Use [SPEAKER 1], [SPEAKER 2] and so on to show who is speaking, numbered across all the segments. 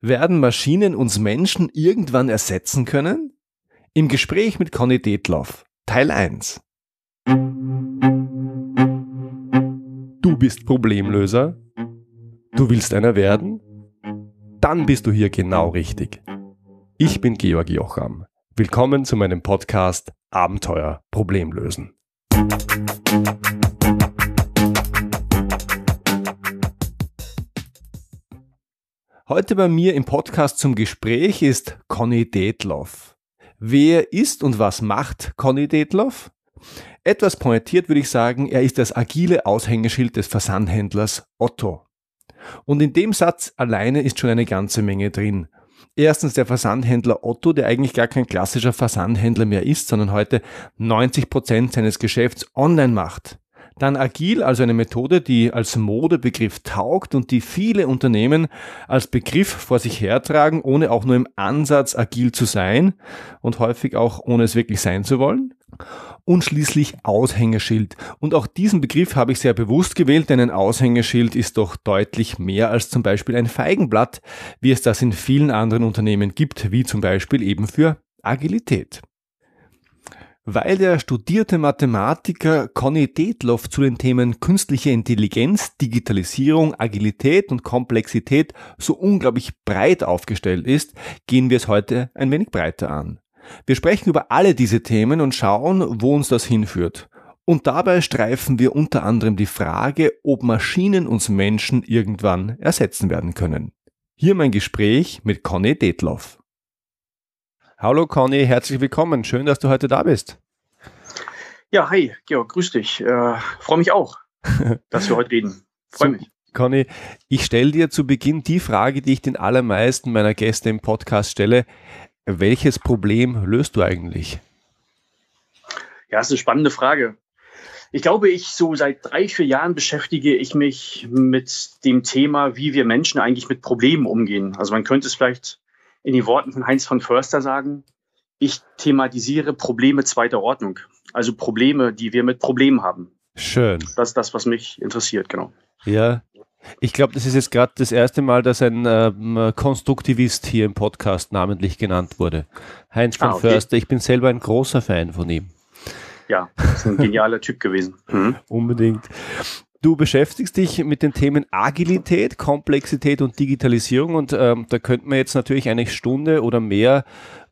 [SPEAKER 1] Werden Maschinen uns Menschen irgendwann ersetzen können? Im Gespräch mit Conny Detloff, Teil 1. Du bist Problemlöser? Du willst einer werden? Dann bist du hier genau richtig. Ich bin Georg Jocham. Willkommen zu meinem Podcast Abenteuer Problemlösen. Heute bei mir im Podcast zum Gespräch ist Conny Detloff. Wer ist und was macht Conny Detloff? Etwas pointiert würde ich sagen, er ist das agile Aushängeschild des Versandhändlers Otto. Und in dem Satz alleine ist schon eine ganze Menge drin. Erstens der Versandhändler Otto, der eigentlich gar kein klassischer Versandhändler mehr ist, sondern heute 90 Prozent seines Geschäfts online macht. Dann agil, also eine Methode, die als Modebegriff taugt und die viele Unternehmen als Begriff vor sich hertragen, ohne auch nur im Ansatz agil zu sein und häufig auch ohne es wirklich sein zu wollen. Und schließlich Aushängeschild. Und auch diesen Begriff habe ich sehr bewusst gewählt, denn ein Aushängeschild ist doch deutlich mehr als zum Beispiel ein Feigenblatt, wie es das in vielen anderen Unternehmen gibt, wie zum Beispiel eben für Agilität weil der studierte Mathematiker Conny Detloff zu den Themen künstliche Intelligenz, Digitalisierung, Agilität und Komplexität so unglaublich breit aufgestellt ist, gehen wir es heute ein wenig breiter an. Wir sprechen über alle diese Themen und schauen, wo uns das hinführt. Und dabei streifen wir unter anderem die Frage, ob Maschinen uns Menschen irgendwann ersetzen werden können. Hier mein Gespräch mit Conny Detloff. Hallo Conny, herzlich willkommen. Schön, dass du heute da bist.
[SPEAKER 2] Ja, hi, Georg, grüß dich. Äh, Freue mich auch, dass wir heute reden. Freue mich.
[SPEAKER 1] Conny, ich stelle dir zu Beginn die Frage, die ich den allermeisten meiner Gäste im Podcast stelle. Welches Problem löst du eigentlich?
[SPEAKER 2] Ja, das ist eine spannende Frage. Ich glaube, ich so seit drei, vier Jahren beschäftige ich mich mit dem Thema, wie wir Menschen eigentlich mit Problemen umgehen. Also man könnte es vielleicht in den Worten von Heinz von Förster sagen, ich thematisiere Probleme zweiter Ordnung. Also Probleme, die wir mit Problemen haben.
[SPEAKER 1] Schön.
[SPEAKER 2] Das ist das, was mich interessiert, genau.
[SPEAKER 1] Ja. Ich glaube, das ist jetzt gerade das erste Mal, dass ein ähm, Konstruktivist hier im Podcast namentlich genannt wurde. Heinz von ah, okay. Förster. Ich bin selber ein großer Fan von ihm.
[SPEAKER 2] Ja, ist ein genialer Typ gewesen.
[SPEAKER 1] Mhm. Unbedingt. Du beschäftigst dich mit den Themen Agilität, Komplexität und Digitalisierung und ähm, da könnten wir jetzt natürlich eine Stunde oder mehr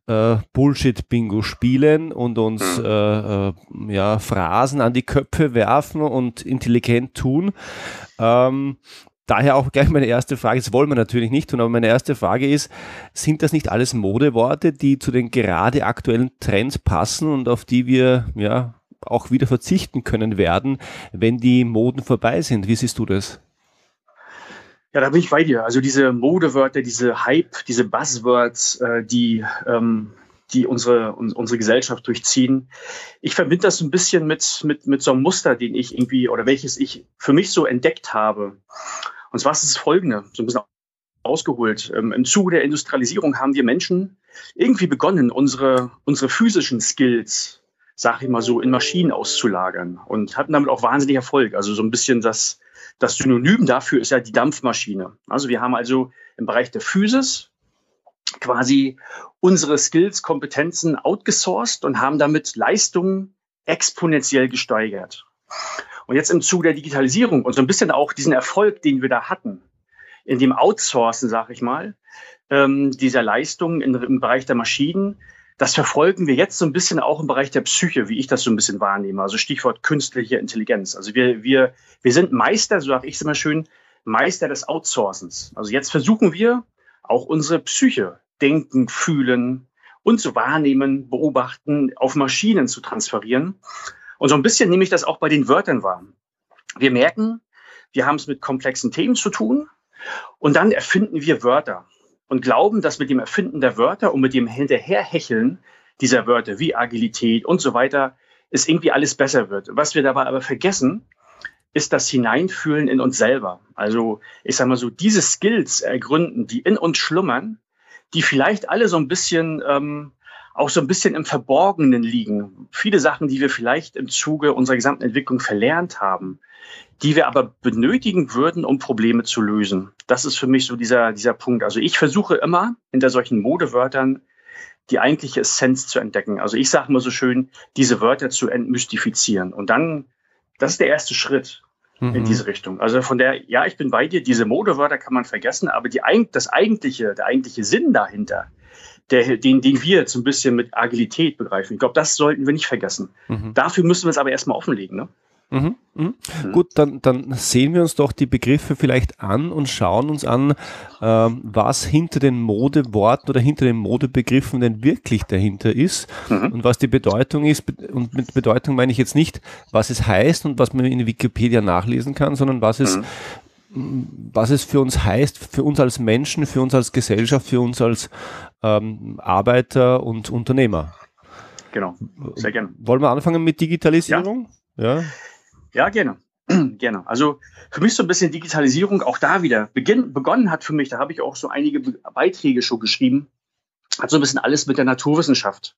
[SPEAKER 1] äh, Bullshit-Bingo spielen und uns hm. äh, äh, ja, Phrasen an die Köpfe werfen und intelligent tun. Ähm, daher auch gleich meine erste Frage, das wollen wir natürlich nicht tun, aber meine erste Frage ist, sind das nicht alles Modeworte, die zu den gerade aktuellen Trends passen und auf die wir ja auch wieder verzichten können werden, wenn die Moden vorbei sind. Wie siehst du das?
[SPEAKER 2] Ja, da bin ich bei dir. Also diese Modewörter, diese Hype, diese Buzzwords, äh, die, ähm, die unsere, un unsere Gesellschaft durchziehen. Ich verbinde das ein bisschen mit, mit, mit so einem Muster, den ich irgendwie oder welches ich für mich so entdeckt habe. Und zwar ist es folgende, so ein bisschen ausgeholt. Ähm, Im Zuge der Industrialisierung haben wir Menschen irgendwie begonnen, unsere, unsere physischen Skills sag ich mal so, in Maschinen auszulagern und hatten damit auch wahnsinnig Erfolg. Also so ein bisschen das, das Synonym dafür ist ja die Dampfmaschine. Also wir haben also im Bereich der Physis quasi unsere Skills, Kompetenzen outgesourced und haben damit Leistungen exponentiell gesteigert. Und jetzt im Zuge der Digitalisierung und so ein bisschen auch diesen Erfolg, den wir da hatten, in dem Outsourcen, sag ich mal, ähm, dieser Leistungen im Bereich der Maschinen, das verfolgen wir jetzt so ein bisschen auch im Bereich der Psyche, wie ich das so ein bisschen wahrnehme. Also Stichwort künstliche Intelligenz. Also wir, wir, wir sind Meister, so sage ich es immer schön, Meister des Outsourcens. Also jetzt versuchen wir auch unsere Psyche, denken, fühlen und zu wahrnehmen, beobachten, auf Maschinen zu transferieren. Und so ein bisschen nehme ich das auch bei den Wörtern wahr. Wir merken, wir haben es mit komplexen Themen zu tun und dann erfinden wir Wörter und glauben, dass mit dem Erfinden der Wörter und mit dem Hinterherhecheln dieser Wörter wie Agilität und so weiter es irgendwie alles besser wird. Was wir dabei aber vergessen, ist das Hineinfühlen in uns selber. Also ich sage mal so, diese Skills ergründen, die in uns schlummern, die vielleicht alle so ein bisschen ähm, auch so ein bisschen im Verborgenen liegen. Viele Sachen, die wir vielleicht im Zuge unserer gesamten Entwicklung verlernt haben, die wir aber benötigen würden, um Probleme zu lösen. Das ist für mich so dieser, dieser Punkt. Also ich versuche immer hinter solchen Modewörtern die eigentliche Essenz zu entdecken. Also ich sage mal so schön, diese Wörter zu entmystifizieren. Und dann, das ist der erste Schritt mhm. in diese Richtung. Also von der, ja, ich bin bei dir, diese Modewörter kann man vergessen, aber die, das eigentliche, der eigentliche Sinn dahinter, der, den, den wir so ein bisschen mit Agilität begreifen. Ich glaube, das sollten wir nicht vergessen. Mhm. Dafür müssen wir es aber erstmal offenlegen. Ne?
[SPEAKER 1] Mhm, mhm. Mhm. Gut, dann, dann sehen wir uns doch die Begriffe vielleicht an und schauen uns an, ähm, was hinter den Modeworten oder hinter den Modebegriffen denn wirklich dahinter ist mhm. und was die Bedeutung ist. Und mit Bedeutung meine ich jetzt nicht, was es heißt und was man in Wikipedia nachlesen kann, sondern was es, mhm. was es für uns heißt, für uns als Menschen, für uns als Gesellschaft, für uns als ähm, Arbeiter und Unternehmer.
[SPEAKER 2] Genau, sehr gerne.
[SPEAKER 1] Wollen wir anfangen mit Digitalisierung?
[SPEAKER 2] ja? ja. Ja, gerne. gerne. Also für mich so ein bisschen Digitalisierung, auch da wieder. Beginn, begonnen hat für mich, da habe ich auch so einige Beiträge schon geschrieben, hat so ein bisschen alles mit der Naturwissenschaft.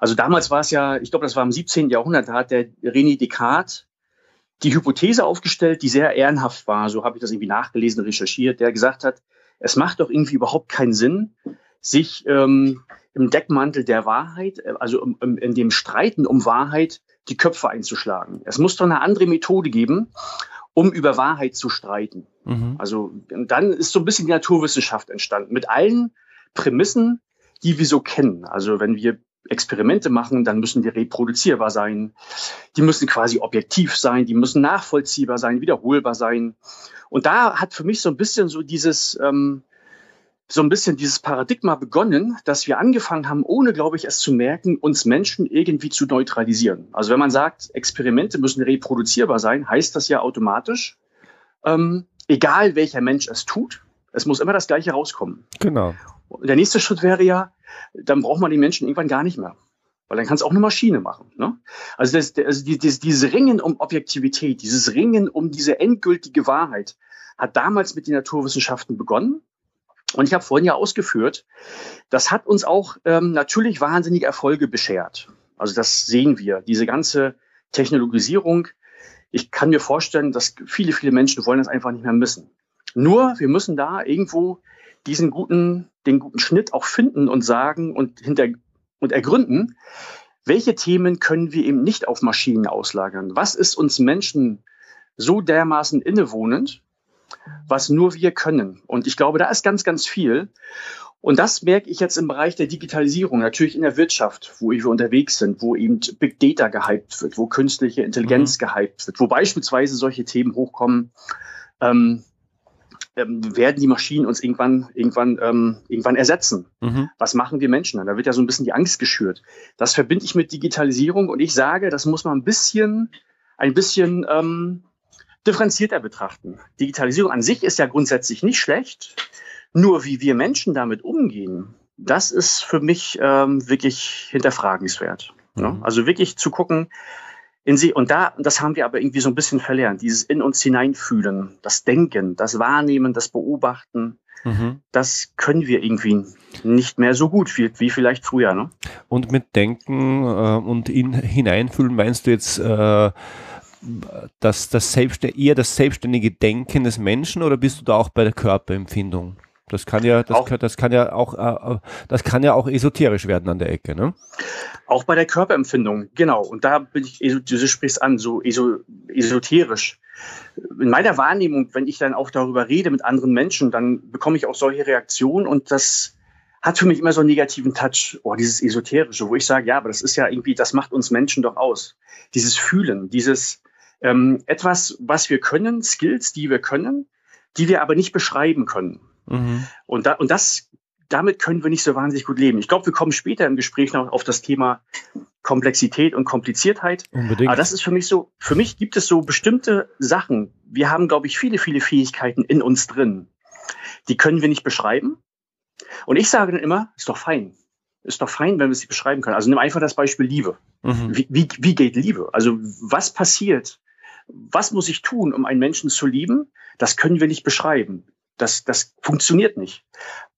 [SPEAKER 2] Also damals war es ja, ich glaube, das war im 17. Jahrhundert, da hat der René Descartes die Hypothese aufgestellt, die sehr ehrenhaft war, so habe ich das irgendwie nachgelesen, recherchiert, der gesagt hat, es macht doch irgendwie überhaupt keinen Sinn, sich ähm, im Deckmantel der Wahrheit, äh, also in, in dem Streiten um Wahrheit, die Köpfe einzuschlagen. Es muss doch eine andere Methode geben, um über Wahrheit zu streiten. Mhm. Also dann ist so ein bisschen die Naturwissenschaft entstanden mit allen Prämissen, die wir so kennen. Also wenn wir Experimente machen, dann müssen die reproduzierbar sein. Die müssen quasi objektiv sein, die müssen nachvollziehbar sein, wiederholbar sein. Und da hat für mich so ein bisschen so dieses, ähm, so ein bisschen dieses Paradigma begonnen, dass wir angefangen haben, ohne, glaube ich, es zu merken, uns Menschen irgendwie zu neutralisieren. Also wenn man sagt, Experimente müssen reproduzierbar sein, heißt das ja automatisch, ähm, egal welcher Mensch es tut, es muss immer das Gleiche rauskommen.
[SPEAKER 1] Genau.
[SPEAKER 2] Und der nächste Schritt wäre ja, dann braucht man die Menschen irgendwann gar nicht mehr. Weil dann kann es auch eine Maschine machen. Ne? Also, das, also dieses, dieses Ringen um Objektivität, dieses Ringen um diese endgültige Wahrheit hat damals mit den Naturwissenschaften begonnen und ich habe vorhin ja ausgeführt, das hat uns auch ähm, natürlich wahnsinnige Erfolge beschert. Also das sehen wir, diese ganze Technologisierung. Ich kann mir vorstellen, dass viele, viele Menschen wollen das einfach nicht mehr missen. Nur, wir müssen da irgendwo diesen guten, den guten Schnitt auch finden und sagen und hinter und ergründen, welche Themen können wir eben nicht auf Maschinen auslagern? Was ist uns Menschen so dermaßen innewohnend, was nur wir können. Und ich glaube, da ist ganz, ganz viel. Und das merke ich jetzt im Bereich der Digitalisierung, natürlich in der Wirtschaft, wo wir unterwegs sind, wo eben Big Data gehypt wird, wo künstliche Intelligenz mhm. gehypt wird, wo beispielsweise solche Themen hochkommen. Ähm, ähm, werden die Maschinen uns irgendwann, irgendwann, ähm, irgendwann ersetzen? Mhm. Was machen wir Menschen dann? Da wird ja so ein bisschen die Angst geschürt. Das verbinde ich mit Digitalisierung und ich sage, das muss man ein bisschen, ein bisschen ähm, differenzierter betrachten. Digitalisierung an sich ist ja grundsätzlich nicht schlecht, nur wie wir Menschen damit umgehen, das ist für mich ähm, wirklich hinterfragenswert. Ne? Mhm. Ne? Also wirklich zu gucken, in sie, und da, das haben wir aber irgendwie so ein bisschen verlernt, dieses in uns hineinfühlen, das Denken, das Wahrnehmen, das Beobachten, mhm. das können wir irgendwie nicht mehr so gut wie, wie vielleicht früher. Ne?
[SPEAKER 1] Und mit Denken äh, und in hineinfühlen meinst du jetzt äh, das, das eher das selbstständige Denken des Menschen oder bist du da auch bei der Körperempfindung? Das kann ja, das, kann, das kann ja auch, äh, das kann ja auch esoterisch werden an der Ecke, ne?
[SPEAKER 2] Auch bei der Körperempfindung, genau. Und da bin ich, du sprichst an, so esoterisch. In meiner Wahrnehmung, wenn ich dann auch darüber rede mit anderen Menschen, dann bekomme ich auch solche Reaktionen und das hat für mich immer so einen negativen Touch. Oh, dieses Esoterische, wo ich sage, ja, aber das ist ja irgendwie, das macht uns Menschen doch aus. Dieses Fühlen, dieses, ähm, etwas, was wir können, Skills, die wir können, die wir aber nicht beschreiben können. Mhm. Und, da, und das, damit können wir nicht so wahnsinnig gut leben. Ich glaube, wir kommen später im Gespräch noch auf das Thema Komplexität und Kompliziertheit. Unbedingt. Aber das ist für mich so, für mich gibt es so bestimmte Sachen. Wir haben, glaube ich, viele, viele Fähigkeiten in uns drin. Die können wir nicht beschreiben. Und ich sage dann immer, ist doch fein. Ist doch fein, wenn wir sie beschreiben können. Also nimm einfach das Beispiel Liebe. Mhm. Wie, wie, wie geht Liebe? Also was passiert, was muss ich tun, um einen Menschen zu lieben? Das können wir nicht beschreiben. Das, das funktioniert nicht.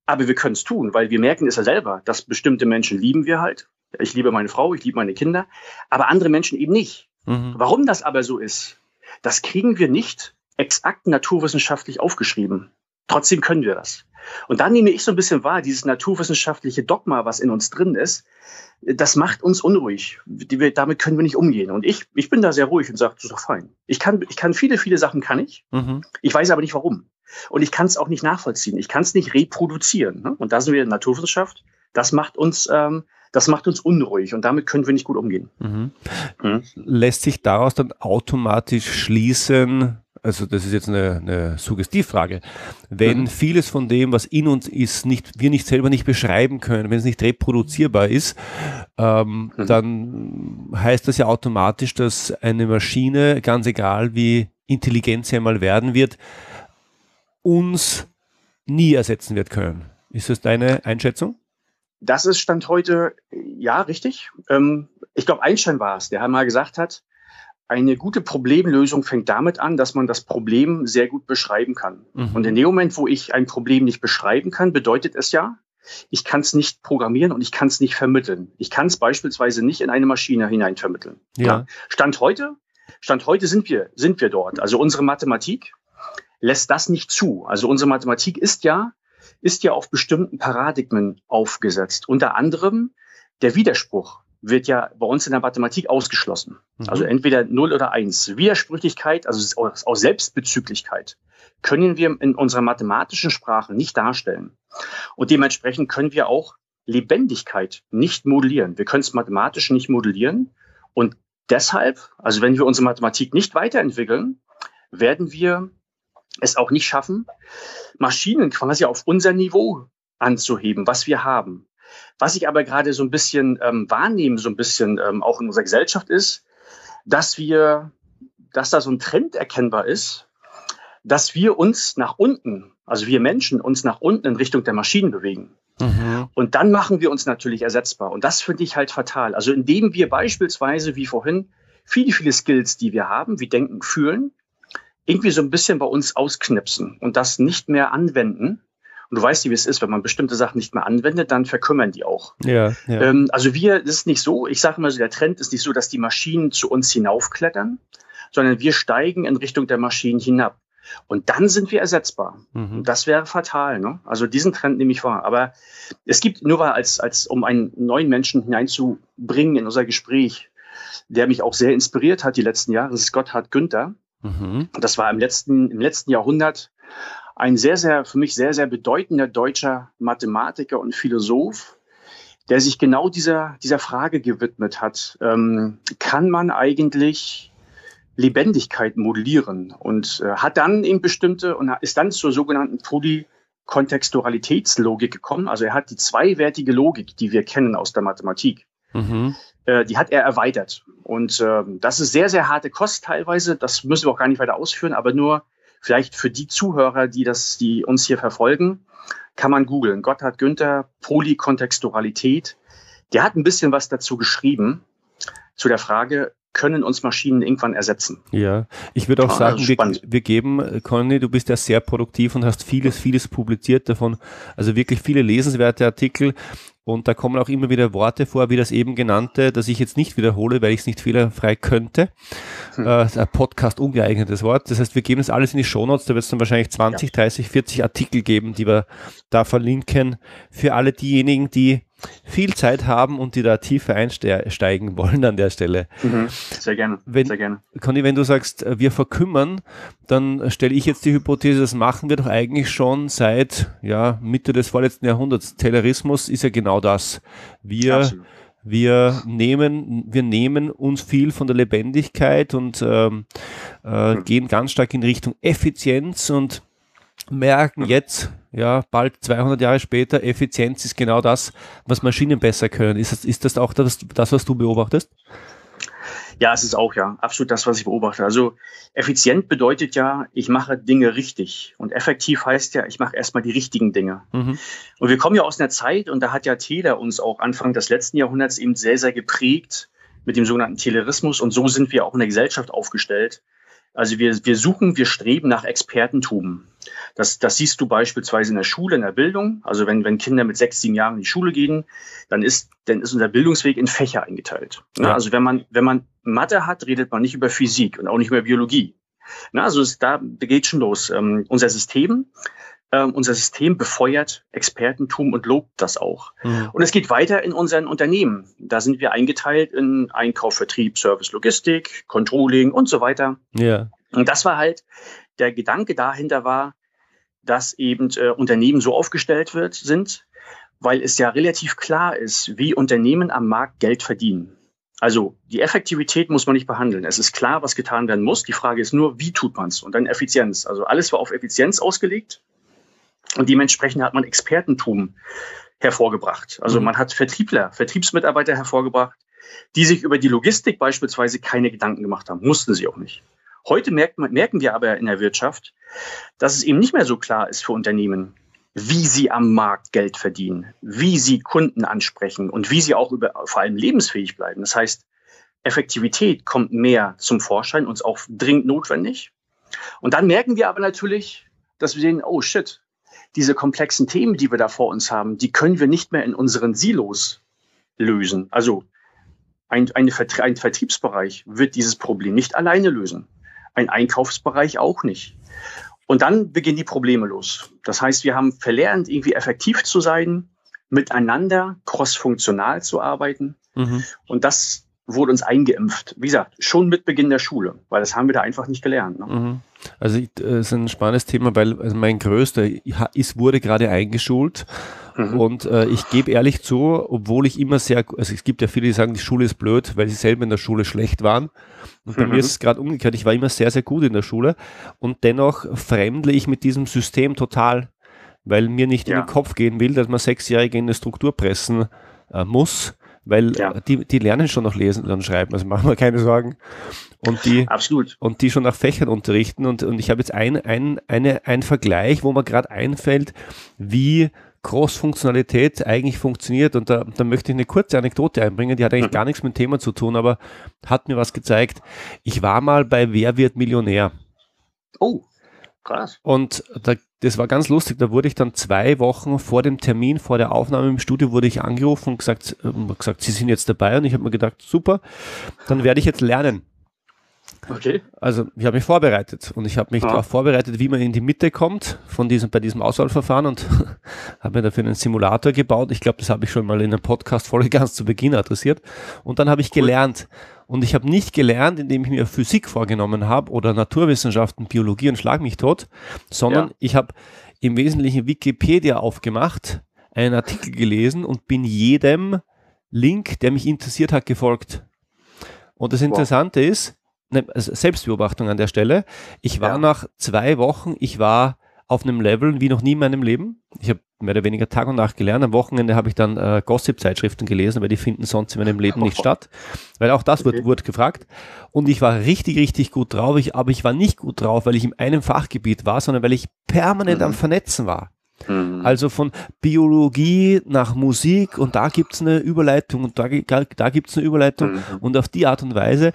[SPEAKER 2] Aber wir können es tun, weil wir merken es ja selber, dass bestimmte Menschen lieben wir halt. Ich liebe meine Frau, ich liebe meine Kinder, aber andere Menschen eben nicht. Mhm. Warum das aber so ist, Das kriegen wir nicht exakt naturwissenschaftlich aufgeschrieben. Trotzdem können wir das. Und da nehme ich so ein bisschen wahr, dieses naturwissenschaftliche Dogma, was in uns drin ist, das macht uns unruhig. Wir, damit können wir nicht umgehen. Und ich, ich bin da sehr ruhig und sage, das ist doch fein. Ich kann, ich kann viele, viele Sachen kann ich. Mhm. Ich weiß aber nicht warum. Und ich kann es auch nicht nachvollziehen. Ich kann es nicht reproduzieren. Ne? Und da sind wir in der Naturwissenschaft. Das macht uns, ähm, das macht uns unruhig und damit können wir nicht gut umgehen. Mhm.
[SPEAKER 1] Mhm. Lässt sich daraus dann automatisch schließen, also das ist jetzt eine, eine Suggestivfrage, wenn mhm. vieles von dem, was in uns ist, nicht, wir nicht selber nicht beschreiben können, wenn es nicht reproduzierbar ist, ähm, mhm. dann heißt das ja automatisch, dass eine Maschine, ganz egal wie intelligent sie einmal werden wird, uns nie ersetzen wird können. Ist das deine Einschätzung?
[SPEAKER 2] Das ist Stand heute, ja, richtig. Ähm, ich glaube, Einstein war es, der mal gesagt hat, eine gute Problemlösung fängt damit an, dass man das Problem sehr gut beschreiben kann. Mhm. Und in dem Moment, wo ich ein Problem nicht beschreiben kann, bedeutet es ja, ich kann es nicht programmieren und ich kann es nicht vermitteln. Ich kann es beispielsweise nicht in eine Maschine hinein vermitteln. Ja. Stand heute, Stand heute sind wir, sind wir dort. Also unsere Mathematik lässt das nicht zu. Also unsere Mathematik ist ja, ist ja auf bestimmten Paradigmen aufgesetzt. Unter anderem der Widerspruch wird ja bei uns in der Mathematik ausgeschlossen. Mhm. Also entweder 0 oder 1. Widersprüchlichkeit, also aus Selbstbezüglichkeit, können wir in unserer mathematischen Sprache nicht darstellen. Und dementsprechend können wir auch Lebendigkeit nicht modellieren. Wir können es mathematisch nicht modellieren. Und deshalb, also wenn wir unsere Mathematik nicht weiterentwickeln, werden wir es auch nicht schaffen, Maschinen quasi auf unser Niveau anzuheben, was wir haben. Was ich aber gerade so ein bisschen ähm, wahrnehme, so ein bisschen ähm, auch in unserer Gesellschaft ist, dass wir, dass da so ein Trend erkennbar ist, dass wir uns nach unten, also wir Menschen uns nach unten in Richtung der Maschinen bewegen. Mhm. Und dann machen wir uns natürlich ersetzbar. Und das finde ich halt fatal. Also indem wir beispielsweise, wie vorhin, viele, viele Skills, die wir haben, wie denken, fühlen, irgendwie so ein bisschen bei uns ausknipsen und das nicht mehr anwenden. Und du weißt, wie es ist, wenn man bestimmte Sachen nicht mehr anwendet, dann verkümmern die auch. Ja, ja. Ähm, also wir, das ist nicht so, ich sage mal so, der Trend ist nicht so, dass die Maschinen zu uns hinaufklettern, sondern wir steigen in Richtung der Maschinen hinab. Und dann sind wir ersetzbar. Mhm. Und das wäre fatal. Ne? Also diesen Trend nehme ich wahr. Aber es gibt nur mal als, als um einen neuen Menschen hineinzubringen in unser Gespräch, der mich auch sehr inspiriert hat die letzten Jahre, das ist Gotthard Günther. Mhm. Das war im letzten, im letzten Jahrhundert ein sehr, sehr, für mich sehr, sehr bedeutender deutscher Mathematiker und Philosoph, der sich genau dieser, dieser Frage gewidmet hat. Ähm, kann man eigentlich Lebendigkeit modellieren? Und äh, hat dann eben bestimmte und ist dann zur sogenannten Polykontextualitätslogik gekommen. Also er hat die zweiwertige Logik, die wir kennen aus der Mathematik, mhm. äh, die hat er erweitert. Und äh, das ist sehr, sehr harte Kost teilweise. Das müssen wir auch gar nicht weiter ausführen, aber nur vielleicht für die Zuhörer, die das, die uns hier verfolgen, kann man googeln. Gotthard Günther, Polykontextualität. Der hat ein bisschen was dazu geschrieben zu der Frage, können uns Maschinen irgendwann ersetzen.
[SPEAKER 1] Ja, ich würde auch ah, sagen, wir, wir, geben, Conny, du bist ja sehr produktiv und hast vieles, vieles publiziert davon, also wirklich viele lesenswerte Artikel. Und da kommen auch immer wieder Worte vor, wie das eben genannte, das ich jetzt nicht wiederhole, weil ich es nicht fehlerfrei könnte. Hm. Äh, Podcast ungeeignetes Wort. Das heißt, wir geben es alles in die Shownotes. Da wird es dann wahrscheinlich 20, ja. 30, 40 Artikel geben, die wir da verlinken. Für alle diejenigen, die viel Zeit haben und die da tiefer einsteigen wollen an der Stelle.
[SPEAKER 2] Mhm. Sehr gerne.
[SPEAKER 1] Wenn,
[SPEAKER 2] sehr gerne.
[SPEAKER 1] Conny, wenn du sagst, wir verkümmern, dann stelle ich jetzt die Hypothese, das machen wir doch eigentlich schon seit ja, Mitte des vorletzten Jahrhunderts. Taylorismus ist ja genau das. Wir Wir nehmen, wir nehmen uns viel von der Lebendigkeit und ähm, äh, mhm. gehen ganz stark in Richtung Effizienz und merken jetzt, ja, bald 200 Jahre später, Effizienz ist genau das, was Maschinen besser können. Ist das, ist das auch das, das, was du beobachtest?
[SPEAKER 2] Ja, es ist auch ja absolut das, was ich beobachte. Also effizient bedeutet ja, ich mache Dinge richtig. Und effektiv heißt ja, ich mache erstmal die richtigen Dinge. Mhm. Und wir kommen ja aus einer Zeit, und da hat ja Taylor uns auch Anfang des letzten Jahrhunderts eben sehr, sehr geprägt mit dem sogenannten Taylorismus. Und so sind wir auch in der Gesellschaft aufgestellt. Also wir, wir suchen, wir streben nach Expertentum. Das, das siehst du beispielsweise in der Schule, in der Bildung. Also wenn, wenn Kinder mit sechs, sieben Jahren in die Schule gehen, dann ist, dann ist unser Bildungsweg in Fächer eingeteilt. Ja. Also wenn man, wenn man Mathe hat, redet man nicht über Physik und auch nicht über Biologie. Na, also es, da geht schon los. Ähm, unser System, äh, unser System befeuert Expertentum und lobt das auch. Mhm. Und es geht weiter in unseren Unternehmen. Da sind wir eingeteilt in Einkauf, Vertrieb, Service, Logistik, Controlling und so weiter. Ja. Und das war halt der Gedanke dahinter war, dass eben äh, Unternehmen so aufgestellt wird, sind, weil es ja relativ klar ist, wie Unternehmen am Markt Geld verdienen. Also die Effektivität muss man nicht behandeln. Es ist klar, was getan werden muss. Die Frage ist nur, wie tut man es? Und dann Effizienz. Also alles war auf Effizienz ausgelegt. Und dementsprechend hat man Expertentum hervorgebracht. Also mhm. man hat Vertriebler, Vertriebsmitarbeiter hervorgebracht, die sich über die Logistik beispielsweise keine Gedanken gemacht haben. Mussten sie auch nicht. Heute merkt man, merken wir aber in der Wirtschaft, dass es eben nicht mehr so klar ist für Unternehmen, wie sie am Markt Geld verdienen, wie sie Kunden ansprechen und wie sie auch über, vor allem lebensfähig bleiben. Das heißt, Effektivität kommt mehr zum Vorschein, uns auch dringend notwendig. Und dann merken wir aber natürlich, dass wir sehen, oh shit, diese komplexen Themen, die wir da vor uns haben, die können wir nicht mehr in unseren Silos lösen. Also ein, ein, ein Vertriebsbereich wird dieses Problem nicht alleine lösen ein Einkaufsbereich auch nicht. Und dann beginnen die Probleme los. Das heißt, wir haben verlernt, irgendwie effektiv zu sein, miteinander crossfunktional zu arbeiten. Mhm. Und das wurde uns eingeimpft. Wie gesagt, schon mit Beginn der Schule, weil das haben wir da einfach nicht gelernt. Ne? Mhm.
[SPEAKER 1] Also es äh, ist ein spannendes Thema, weil also mein größter ist, wurde gerade eingeschult Mhm. Und äh, ich gebe ehrlich zu, obwohl ich immer sehr, also es gibt ja viele, die sagen, die Schule ist blöd, weil sie selber in der Schule schlecht waren. Und bei mhm. mir ist es gerade umgekehrt. Ich war immer sehr, sehr gut in der Schule und dennoch fremdle ich mit diesem System total, weil mir nicht ja. in den Kopf gehen will, dass man Sechsjährige in eine Struktur pressen äh, muss, weil ja. die, die lernen schon noch lesen und schreiben, also machen wir keine Sorgen. Und die,
[SPEAKER 2] Absolut.
[SPEAKER 1] Und die schon nach Fächern unterrichten. Und, und ich habe jetzt ein, ein, eine, ein Vergleich, wo mir gerade einfällt, wie Cross-Funktionalität eigentlich funktioniert. Und da, da möchte ich eine kurze Anekdote einbringen, die hat eigentlich mhm. gar nichts mit dem Thema zu tun, aber hat mir was gezeigt. Ich war mal bei Wer wird Millionär?
[SPEAKER 2] Oh, krass.
[SPEAKER 1] Und da, das war ganz lustig. Da wurde ich dann zwei Wochen vor dem Termin, vor der Aufnahme im Studio, wurde ich angerufen und gesagt, äh, gesagt Sie sind jetzt dabei. Und ich habe mir gedacht, super, dann werde ich jetzt lernen. Okay. Also ich habe mich vorbereitet und ich habe mich ah. darauf vorbereitet, wie man in die Mitte kommt von diesem, bei diesem Auswahlverfahren und habe mir dafür einen Simulator gebaut. Ich glaube, das habe ich schon mal in einer Podcast-Folge ganz zu Beginn adressiert. Und dann habe ich gelernt. Und ich habe nicht gelernt, indem ich mir Physik vorgenommen habe oder Naturwissenschaften, Biologie und Schlag mich tot, sondern ja. ich habe im Wesentlichen Wikipedia aufgemacht, einen Artikel gelesen und bin jedem Link, der mich interessiert hat, gefolgt. Und das Interessante wow. ist, ne, Selbstbeobachtung an der Stelle. Ich war ja. nach zwei Wochen, ich war auf einem Level wie noch nie in meinem Leben. Ich habe mehr oder weniger Tag und Nacht gelernt. Am Wochenende habe ich dann äh, Gossip-Zeitschriften gelesen, weil die finden sonst in meinem Leben nicht statt. Weil auch das okay. wird, wurde gefragt. Und ich war richtig, richtig gut drauf. Ich, aber ich war nicht gut drauf, weil ich in einem Fachgebiet war, sondern weil ich permanent mhm. am Vernetzen war. Mhm. Also von Biologie nach Musik und da gibt's eine Überleitung und da, da gibt's eine Überleitung mhm. und auf die Art und Weise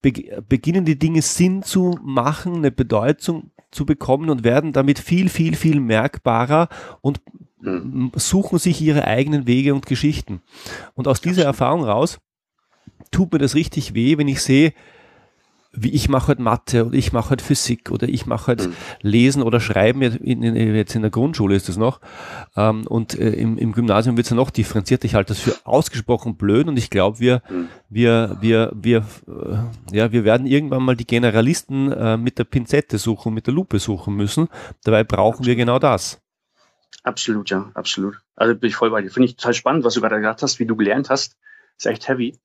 [SPEAKER 1] beginnen die Dinge Sinn zu machen, eine Bedeutung zu bekommen und werden damit viel, viel, viel merkbarer und mhm. suchen sich ihre eigenen Wege und Geschichten. Und aus dieser Erfahrung raus tut mir das richtig weh, wenn ich sehe, wie ich mache halt Mathe oder ich mache halt Physik oder ich mache halt mhm. Lesen oder Schreiben, jetzt in der Grundschule ist das noch ähm, und äh, im, im Gymnasium wird es ja noch differenziert. Ich halte das für ausgesprochen blöd und ich glaube, wir, mhm. wir, wir, wir, äh, ja, wir werden irgendwann mal die Generalisten äh, mit der Pinzette suchen, mit der Lupe suchen müssen. Dabei brauchen absolut. wir genau das.
[SPEAKER 2] Absolut, ja, absolut. Also bin ich voll bei dir. Finde ich total spannend, was du gerade gesagt hast, wie du gelernt hast. Ist echt heavy.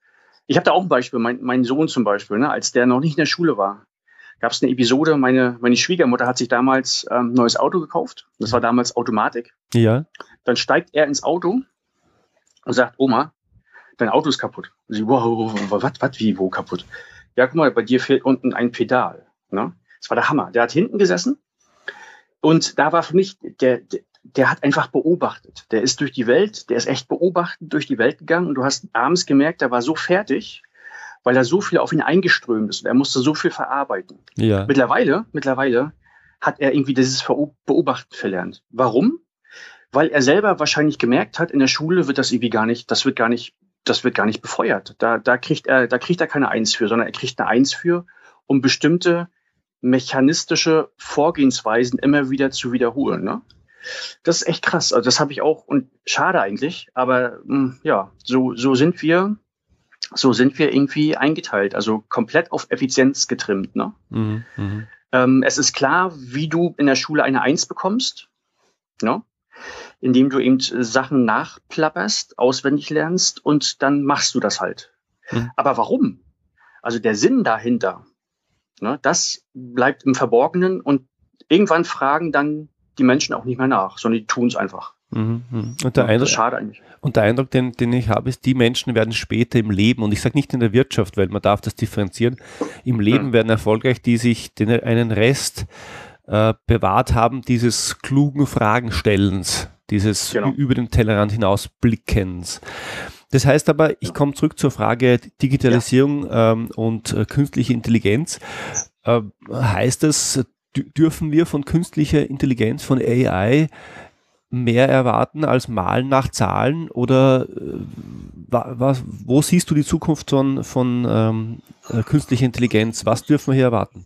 [SPEAKER 2] Ich habe da auch ein Beispiel, mein, mein Sohn zum Beispiel, ne, als der noch nicht in der Schule war, gab es eine Episode, meine, meine Schwiegermutter hat sich damals ein ähm, neues Auto gekauft. Das war damals Automatik.
[SPEAKER 1] Ja.
[SPEAKER 2] Dann steigt er ins Auto und sagt, Oma, dein Auto ist kaputt. Sie, wow, was, was, wie, wo kaputt? Ja, guck mal, bei dir fehlt unten ein Pedal. Ne? Das war der Hammer. Der hat hinten gesessen und da war für mich der, der, der hat einfach beobachtet. Der ist durch die Welt, der ist echt beobachtend durch die Welt gegangen und du hast abends gemerkt, der war so fertig, weil er so viel auf ihn eingeströmt ist und er musste so viel verarbeiten. Ja. Mittlerweile, mittlerweile hat er irgendwie dieses Beobachten verlernt. Warum? Weil er selber wahrscheinlich gemerkt hat, in der Schule wird das irgendwie gar nicht, das wird gar nicht, das wird gar nicht befeuert. Da, da kriegt er, da kriegt er keine Eins für, sondern er kriegt eine Eins für, um bestimmte mechanistische Vorgehensweisen immer wieder zu wiederholen. Ne? Das ist echt krass. Also das habe ich auch und schade eigentlich, aber mh, hm, ja, so, so sind wir, so sind wir irgendwie eingeteilt, also komplett auf Effizienz getrimmt. Ne? Mhm, mh. ähm, es ist klar, wie du in der Schule eine Eins bekommst, ne? indem du eben Sachen nachplapperst, auswendig lernst und dann machst du das halt. Mhm. Aber warum? Also der Sinn dahinter, ne, das bleibt im Verborgenen und irgendwann fragen dann die Menschen auch nicht mehr nach, sondern die tun es einfach.
[SPEAKER 1] Mhm, mhm. Und der, Eindruck, schade eigentlich. und der Eindruck, den, den ich habe, ist, die Menschen werden später im Leben, und ich sage nicht in der Wirtschaft, weil man darf das differenzieren, im Leben mhm. werden erfolgreich, die sich den, einen Rest äh, bewahrt haben, dieses klugen Fragenstellens, dieses genau. über den Tellerrand hinaus Blickens. Das heißt aber, ich komme zurück zur Frage Digitalisierung ja. ähm, und äh, künstliche Intelligenz. Äh, heißt das, dürfen wir von künstlicher Intelligenz, von AI mehr erwarten als Malen nach Zahlen oder äh, was, wo siehst du die Zukunft von, von ähm, äh, künstlicher Intelligenz? Was dürfen wir hier erwarten?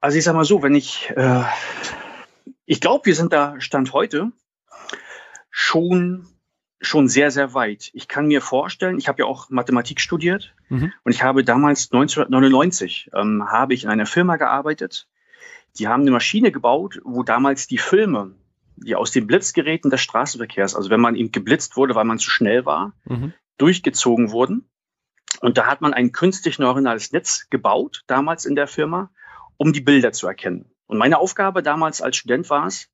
[SPEAKER 2] Also ich sage mal so, wenn ich, äh, ich glaube, wir sind da Stand heute schon schon sehr, sehr weit. Ich kann mir vorstellen, ich habe ja auch Mathematik studiert mhm. und ich habe damals 1999 ähm, habe ich in einer Firma gearbeitet. Die haben eine Maschine gebaut, wo damals die Filme, die aus den Blitzgeräten des Straßenverkehrs, also wenn man eben geblitzt wurde, weil man zu schnell war, mhm. durchgezogen wurden. Und da hat man ein künstlich neuronales Netz gebaut, damals in der Firma, um die Bilder zu erkennen. Und meine Aufgabe damals als Student war es,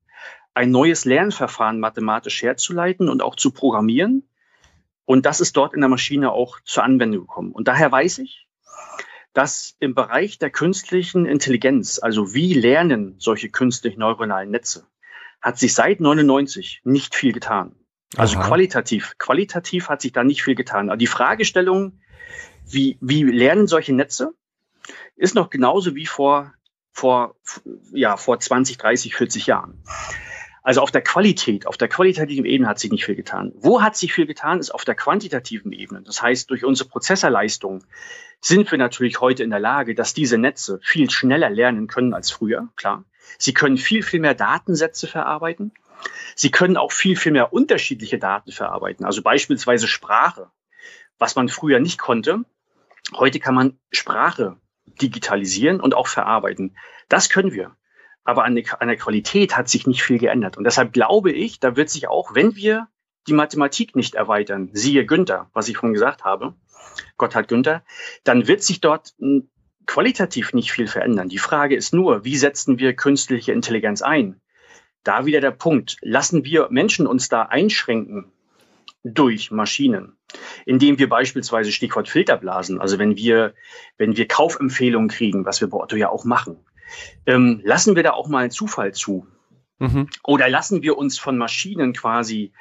[SPEAKER 2] ein neues Lernverfahren mathematisch herzuleiten und auch zu programmieren. Und das ist dort in der Maschine auch zur Anwendung gekommen. Und daher weiß ich, dass im Bereich der künstlichen Intelligenz, also wie lernen solche künstlich neuronalen Netze, hat sich seit 99 nicht viel getan. Also Aha. qualitativ, qualitativ hat sich da nicht viel getan. Aber die Fragestellung, wie, wie lernen solche Netze, ist noch genauso wie vor, vor, ja, vor 20, 30, 40 Jahren. Also auf der Qualität, auf der qualitativen Ebene hat sich nicht viel getan. Wo hat sich viel getan, ist auf der quantitativen Ebene. Das heißt, durch unsere Prozessorleistung sind wir natürlich heute in der Lage, dass diese Netze viel schneller lernen können als früher, klar. Sie können viel, viel mehr Datensätze verarbeiten. Sie können auch viel, viel mehr unterschiedliche Daten verarbeiten. Also beispielsweise Sprache, was man früher nicht konnte. Heute kann man Sprache digitalisieren und auch verarbeiten. Das können wir aber an, der, an der Qualität hat sich nicht viel geändert. Und deshalb glaube ich, da wird sich auch, wenn wir die Mathematik nicht erweitern, siehe Günther, was ich vorhin gesagt habe, Gott hat Günther, dann wird sich dort hm, qualitativ nicht viel verändern. Die Frage ist nur, wie setzen wir künstliche Intelligenz ein? Da wieder der Punkt. Lassen wir Menschen uns da einschränken durch Maschinen, indem wir beispielsweise Stichwort Filterblasen, also wenn wir, wenn wir Kaufempfehlungen kriegen, was wir bei Otto ja auch machen, ähm, lassen wir da auch mal einen Zufall zu? Mhm. Oder lassen wir uns von Maschinen quasi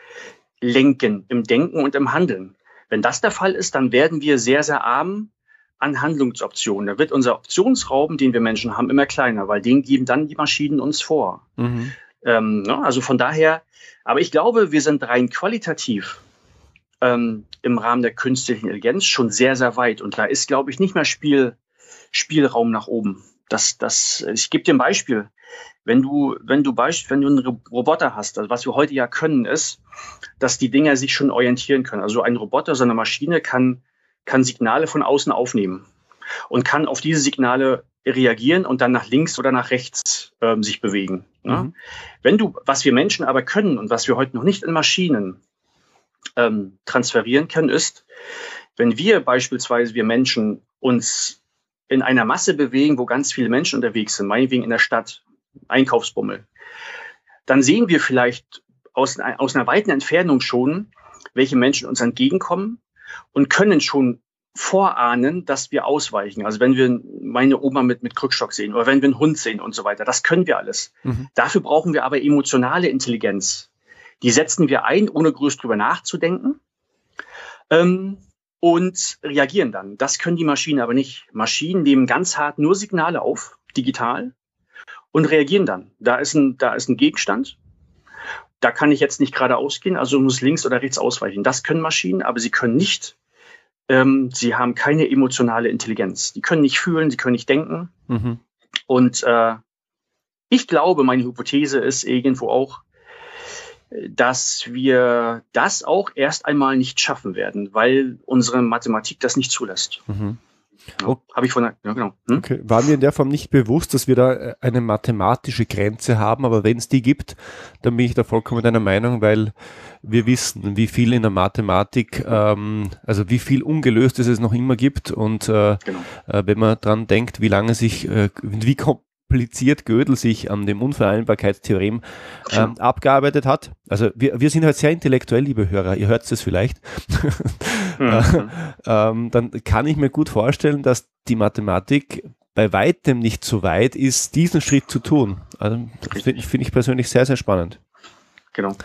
[SPEAKER 2] lenken im Denken und im Handeln? Wenn das der Fall ist, dann werden wir sehr, sehr arm an Handlungsoptionen. Da wird unser Optionsraum, den wir Menschen haben, immer kleiner, weil den geben dann die Maschinen uns vor. Mhm. Ähm, ne? Also von daher, aber ich glaube, wir sind rein qualitativ ähm, im Rahmen der künstlichen Intelligenz schon sehr, sehr weit. Und da ist, glaube ich, nicht mehr Spiel, Spielraum nach oben. Das, das, ich gebe dir ein Beispiel. Wenn du, wenn du wenn du einen Roboter hast, also was wir heute ja können, ist, dass die Dinger sich schon orientieren können. Also ein Roboter, so eine Maschine kann, kann Signale von außen aufnehmen und kann auf diese Signale reagieren und dann nach links oder nach rechts ähm, sich bewegen. Ne? Mhm. Wenn du, was wir Menschen aber können und was wir heute noch nicht in Maschinen ähm, transferieren können, ist, wenn wir beispielsweise, wir Menschen, uns in einer Masse bewegen, wo ganz viele Menschen unterwegs sind, meinetwegen in der Stadt, Einkaufsbummel, dann sehen wir vielleicht aus, aus einer weiten Entfernung schon, welche Menschen uns entgegenkommen und können schon vorahnen, dass wir ausweichen. Also wenn wir meine Oma mit, mit Krückstock sehen oder wenn wir einen Hund sehen und so weiter, das können wir alles. Mhm. Dafür brauchen wir aber emotionale Intelligenz. Die setzen wir ein, ohne größt drüber nachzudenken. Ähm, und reagieren dann. Das können die Maschinen aber nicht. Maschinen nehmen ganz hart nur Signale auf, digital, und reagieren dann. Da ist ein, da ist ein Gegenstand. Da kann ich jetzt nicht geradeaus gehen, also muss links oder rechts ausweichen. Das können Maschinen, aber sie können nicht ähm, sie haben keine emotionale Intelligenz. Die können nicht fühlen, sie können nicht denken. Mhm. Und äh, ich glaube, meine Hypothese ist irgendwo auch, dass wir das auch erst einmal nicht schaffen werden, weil unsere Mathematik das nicht zulässt. Mhm.
[SPEAKER 1] Okay. Habe ich von der, ja, genau. Hm? Okay. War mir in der Form nicht bewusst, dass wir da äh, eine mathematische Grenze haben, aber wenn es die gibt, dann bin ich da vollkommen deiner Meinung, weil wir wissen, wie viel in der Mathematik, ähm, also wie viel Ungelöstes es noch immer gibt und äh, genau. äh, wenn man dran denkt, wie lange sich, äh, wie kompliziert Gödel sich an dem Unvereinbarkeitstheorem ähm, abgearbeitet hat. Also wir, wir sind halt sehr intellektuell, liebe Hörer, ihr hört es vielleicht. Mhm. ähm, dann kann ich mir gut vorstellen, dass die Mathematik bei weitem nicht so weit ist, diesen Schritt zu tun. Also finde find ich persönlich sehr, sehr spannend.
[SPEAKER 2] Genau.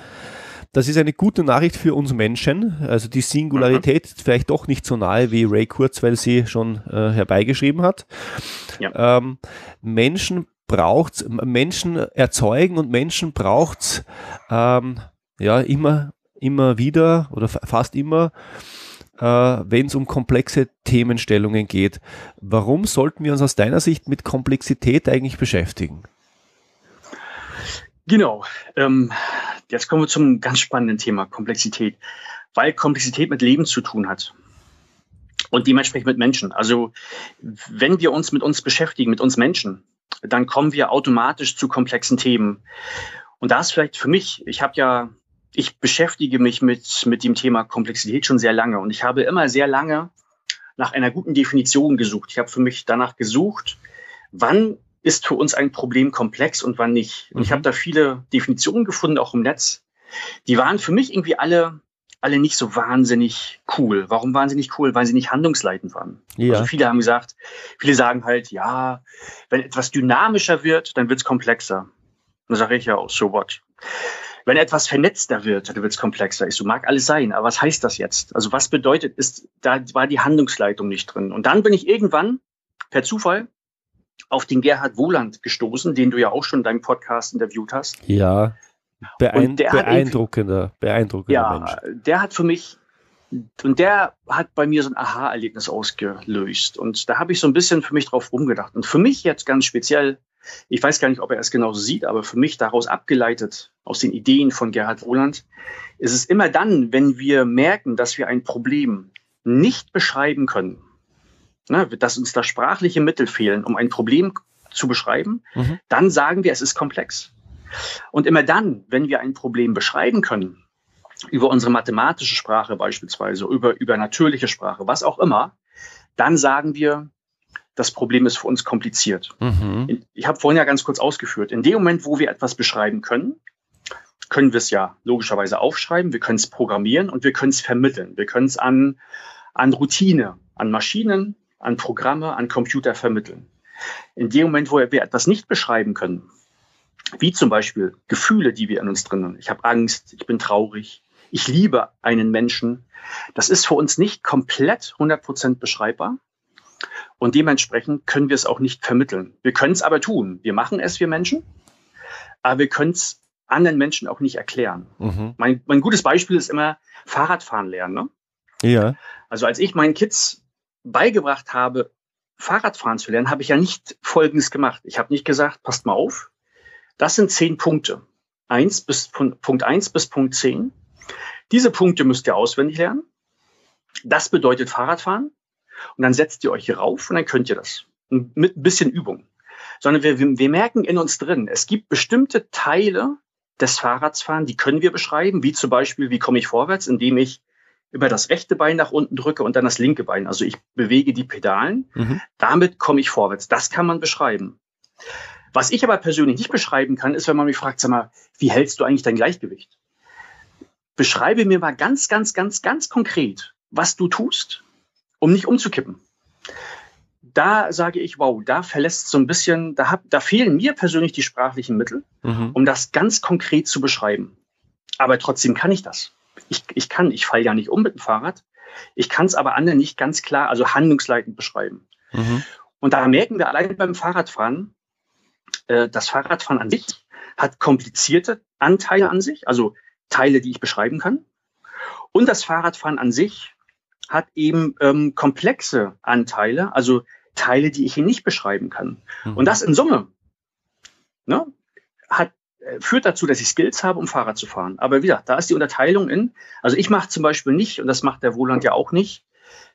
[SPEAKER 1] Das ist eine gute Nachricht für uns Menschen. Also die Singularität mhm. ist vielleicht doch nicht so nahe, wie Ray Kurzweil sie schon äh, herbeigeschrieben hat. Ja. Ähm, Menschen braucht Menschen erzeugen und Menschen braucht ähm, ja immer, immer wieder oder fast immer, äh, wenn es um komplexe Themenstellungen geht. Warum sollten wir uns aus deiner Sicht mit Komplexität eigentlich beschäftigen?
[SPEAKER 2] Genau. Ähm, jetzt kommen wir zum ganz spannenden Thema Komplexität, weil Komplexität mit Leben zu tun hat und dementsprechend mit Menschen. Also wenn wir uns mit uns beschäftigen, mit uns Menschen, dann kommen wir automatisch zu komplexen Themen. Und da ist vielleicht für mich, ich habe ja, ich beschäftige mich mit, mit dem Thema Komplexität schon sehr lange und ich habe immer sehr lange nach einer guten Definition gesucht. Ich habe für mich danach gesucht, wann ist für uns ein Problem komplex und wann nicht. Und mhm. ich habe da viele Definitionen gefunden, auch im Netz. Die waren für mich irgendwie alle, alle nicht so wahnsinnig cool. Warum waren sie nicht cool? Weil sie nicht handlungsleitend waren. Ja. Also viele haben gesagt, viele sagen halt, ja, wenn etwas dynamischer wird, dann wird es komplexer. Dann sage ich ja auch, so what? Wenn etwas vernetzter wird, dann wird es komplexer. Ich so, mag alles sein, aber was heißt das jetzt? Also was bedeutet, ist, da war die Handlungsleitung nicht drin. Und dann bin ich irgendwann per Zufall auf den Gerhard Wohland gestoßen, den du ja auch schon in deinem Podcast interviewt hast.
[SPEAKER 1] Ja, Beein beeindruckender, beeindruckender
[SPEAKER 2] ja,
[SPEAKER 1] Mensch.
[SPEAKER 2] Der hat für mich, und der hat bei mir so ein Aha-Erlebnis ausgelöst. Und da habe ich so ein bisschen für mich drauf rumgedacht. Und für mich jetzt ganz speziell, ich weiß gar nicht, ob er es genauso sieht, aber für mich daraus abgeleitet, aus den Ideen von Gerhard Wohland, ist es immer dann, wenn wir merken, dass wir ein Problem nicht beschreiben können, ne, dass uns da sprachliche Mittel fehlen, um ein Problem zu beschreiben, mhm. dann sagen wir, es ist komplex. Und immer dann, wenn wir ein Problem beschreiben können, über unsere mathematische Sprache beispielsweise, über, über natürliche Sprache, was auch immer, dann sagen wir, das Problem ist für uns kompliziert. Mhm. Ich habe vorhin ja ganz kurz ausgeführt, in dem Moment, wo wir etwas beschreiben können, können wir es ja logischerweise aufschreiben, wir können es programmieren und wir können es vermitteln. Wir können es an, an Routine, an Maschinen, an Programme, an Computer vermitteln. In dem Moment, wo wir etwas nicht beschreiben können, wie zum Beispiel Gefühle, die wir in uns drinnen, ich habe Angst, ich bin traurig, ich liebe einen Menschen, das ist für uns nicht komplett 100% beschreibbar. Und dementsprechend können wir es auch nicht vermitteln. Wir können es aber tun. Wir machen es, wir Menschen, aber wir können es anderen Menschen auch nicht erklären. Mhm. Mein, mein gutes Beispiel ist immer Fahrradfahren lernen. Ne?
[SPEAKER 1] Ja.
[SPEAKER 2] Also als ich meinen Kids beigebracht habe, Fahrradfahren zu lernen, habe ich ja nicht Folgendes gemacht. Ich habe nicht gesagt, passt mal auf, das sind zehn Punkte. Eins bis, Punkt eins bis Punkt zehn. Diese Punkte müsst ihr auswendig lernen. Das bedeutet Fahrradfahren. Und dann setzt ihr euch hier rauf und dann könnt ihr das. Mit ein bisschen Übung. Sondern wir, wir merken in uns drin, es gibt bestimmte Teile des Fahrradsfahren, die können wir beschreiben, wie zum Beispiel, wie komme ich vorwärts, indem ich über das rechte Bein nach unten drücke und dann das linke Bein. Also ich bewege die Pedalen. Mhm. Damit komme ich vorwärts. Das kann man beschreiben. Was ich aber persönlich nicht beschreiben kann, ist, wenn man mich fragt, sag mal, wie hältst du eigentlich dein Gleichgewicht? Beschreibe mir mal ganz, ganz, ganz, ganz konkret, was du tust, um nicht umzukippen. Da sage ich, wow, da verlässt so ein bisschen, da, hab, da fehlen mir persönlich die sprachlichen Mittel, mhm. um das ganz konkret zu beschreiben. Aber trotzdem kann ich das ich, ich kann, ich falle ja nicht um mit dem Fahrrad. Ich kann es aber anderen nicht ganz klar, also handlungsleitend beschreiben. Mhm. Und da merken wir allein beim Fahrradfahren, äh, das Fahrradfahren an sich hat komplizierte Anteile an sich, also Teile, die ich beschreiben kann. Und das Fahrradfahren an sich hat eben ähm, komplexe Anteile, also Teile, die ich hier nicht beschreiben kann. Mhm. Und das in Summe ne, hat, führt dazu, dass ich Skills habe, um Fahrrad zu fahren. Aber wieder, da ist die Unterteilung in, also ich mache zum Beispiel nicht, und das macht der Wohland ja auch nicht,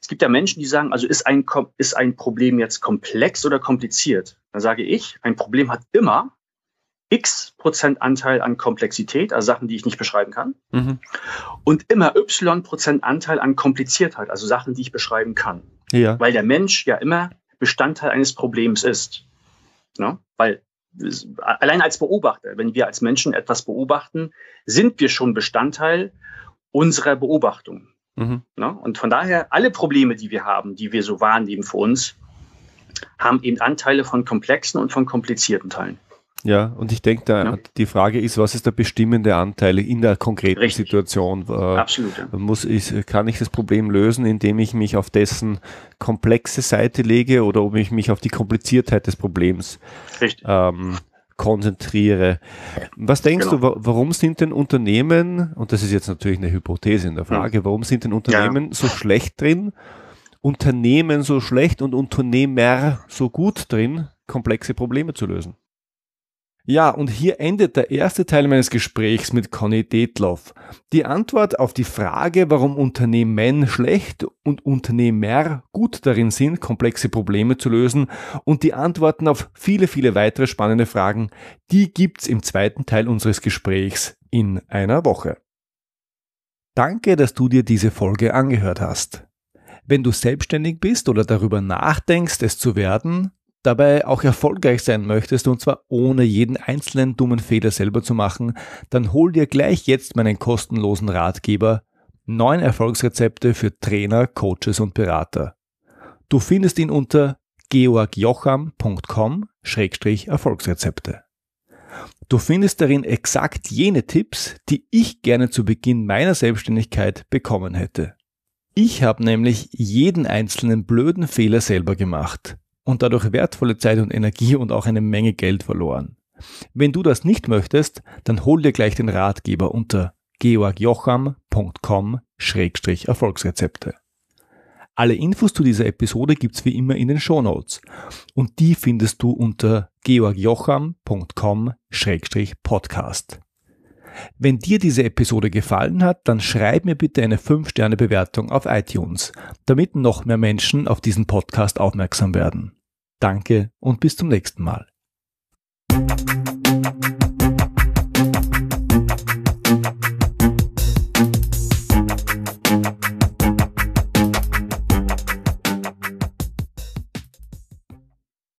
[SPEAKER 2] es gibt ja Menschen, die sagen, also ist ein, ist ein Problem jetzt komplex oder kompliziert? Dann sage ich, ein Problem hat immer x Prozent Anteil an Komplexität, also Sachen, die ich nicht beschreiben kann, mhm. und immer y Prozent Anteil an Kompliziertheit, also Sachen, die ich beschreiben kann. Ja. Weil der Mensch ja immer Bestandteil eines Problems ist. Ne? Weil allein als Beobachter, wenn wir als Menschen etwas beobachten, sind wir schon Bestandteil unserer Beobachtung. Mhm. Ne? Und von daher, alle Probleme, die wir haben, die wir so wahrnehmen für uns, haben eben Anteile von komplexen und von komplizierten Teilen.
[SPEAKER 3] Ja, und ich denke, da ja. die Frage ist, was ist der bestimmende Anteil in der konkreten Richtig. Situation? Äh, Absolut. Ja. Muss ich, kann ich das Problem lösen, indem ich mich auf dessen komplexe Seite lege oder ob ich mich auf die Kompliziertheit des Problems ähm, konzentriere. Was denkst genau. du, warum sind denn Unternehmen, und das ist jetzt natürlich eine Hypothese in der Frage, hm. warum sind denn Unternehmen ja. so schlecht drin, Unternehmen so schlecht und Unternehmer so gut drin, komplexe Probleme zu lösen? Ja, und hier endet der erste Teil meines Gesprächs mit Conny Detloff. Die Antwort auf die Frage, warum Unternehmen schlecht und Unternehmer gut darin sind, komplexe Probleme zu lösen und die Antworten auf viele, viele weitere spannende Fragen, die gibt's im zweiten Teil unseres Gesprächs in einer Woche. Danke, dass du dir diese Folge angehört hast. Wenn du selbstständig bist oder darüber nachdenkst, es zu werden, dabei auch erfolgreich sein möchtest und zwar ohne jeden einzelnen dummen Fehler selber zu machen, dann hol dir gleich jetzt meinen kostenlosen Ratgeber Neun Erfolgsrezepte für Trainer, Coaches und Berater. Du findest ihn unter georgjocham.com-erfolgsrezepte. Du findest darin exakt jene Tipps, die ich gerne zu Beginn meiner Selbstständigkeit bekommen hätte. Ich habe nämlich jeden einzelnen blöden Fehler selber gemacht und dadurch wertvolle Zeit und Energie und auch eine Menge Geld verloren. Wenn du das nicht möchtest, dann hol dir gleich den Ratgeber unter georgjocham.com-erfolgsrezepte. Alle Infos zu dieser Episode gibt's wie immer in den Show Notes und die findest du unter georgjocham.com-podcast. Wenn dir diese Episode gefallen hat, dann schreib mir bitte eine 5-Sterne-Bewertung auf iTunes, damit noch mehr Menschen auf diesen Podcast aufmerksam werden. Danke und bis zum nächsten Mal.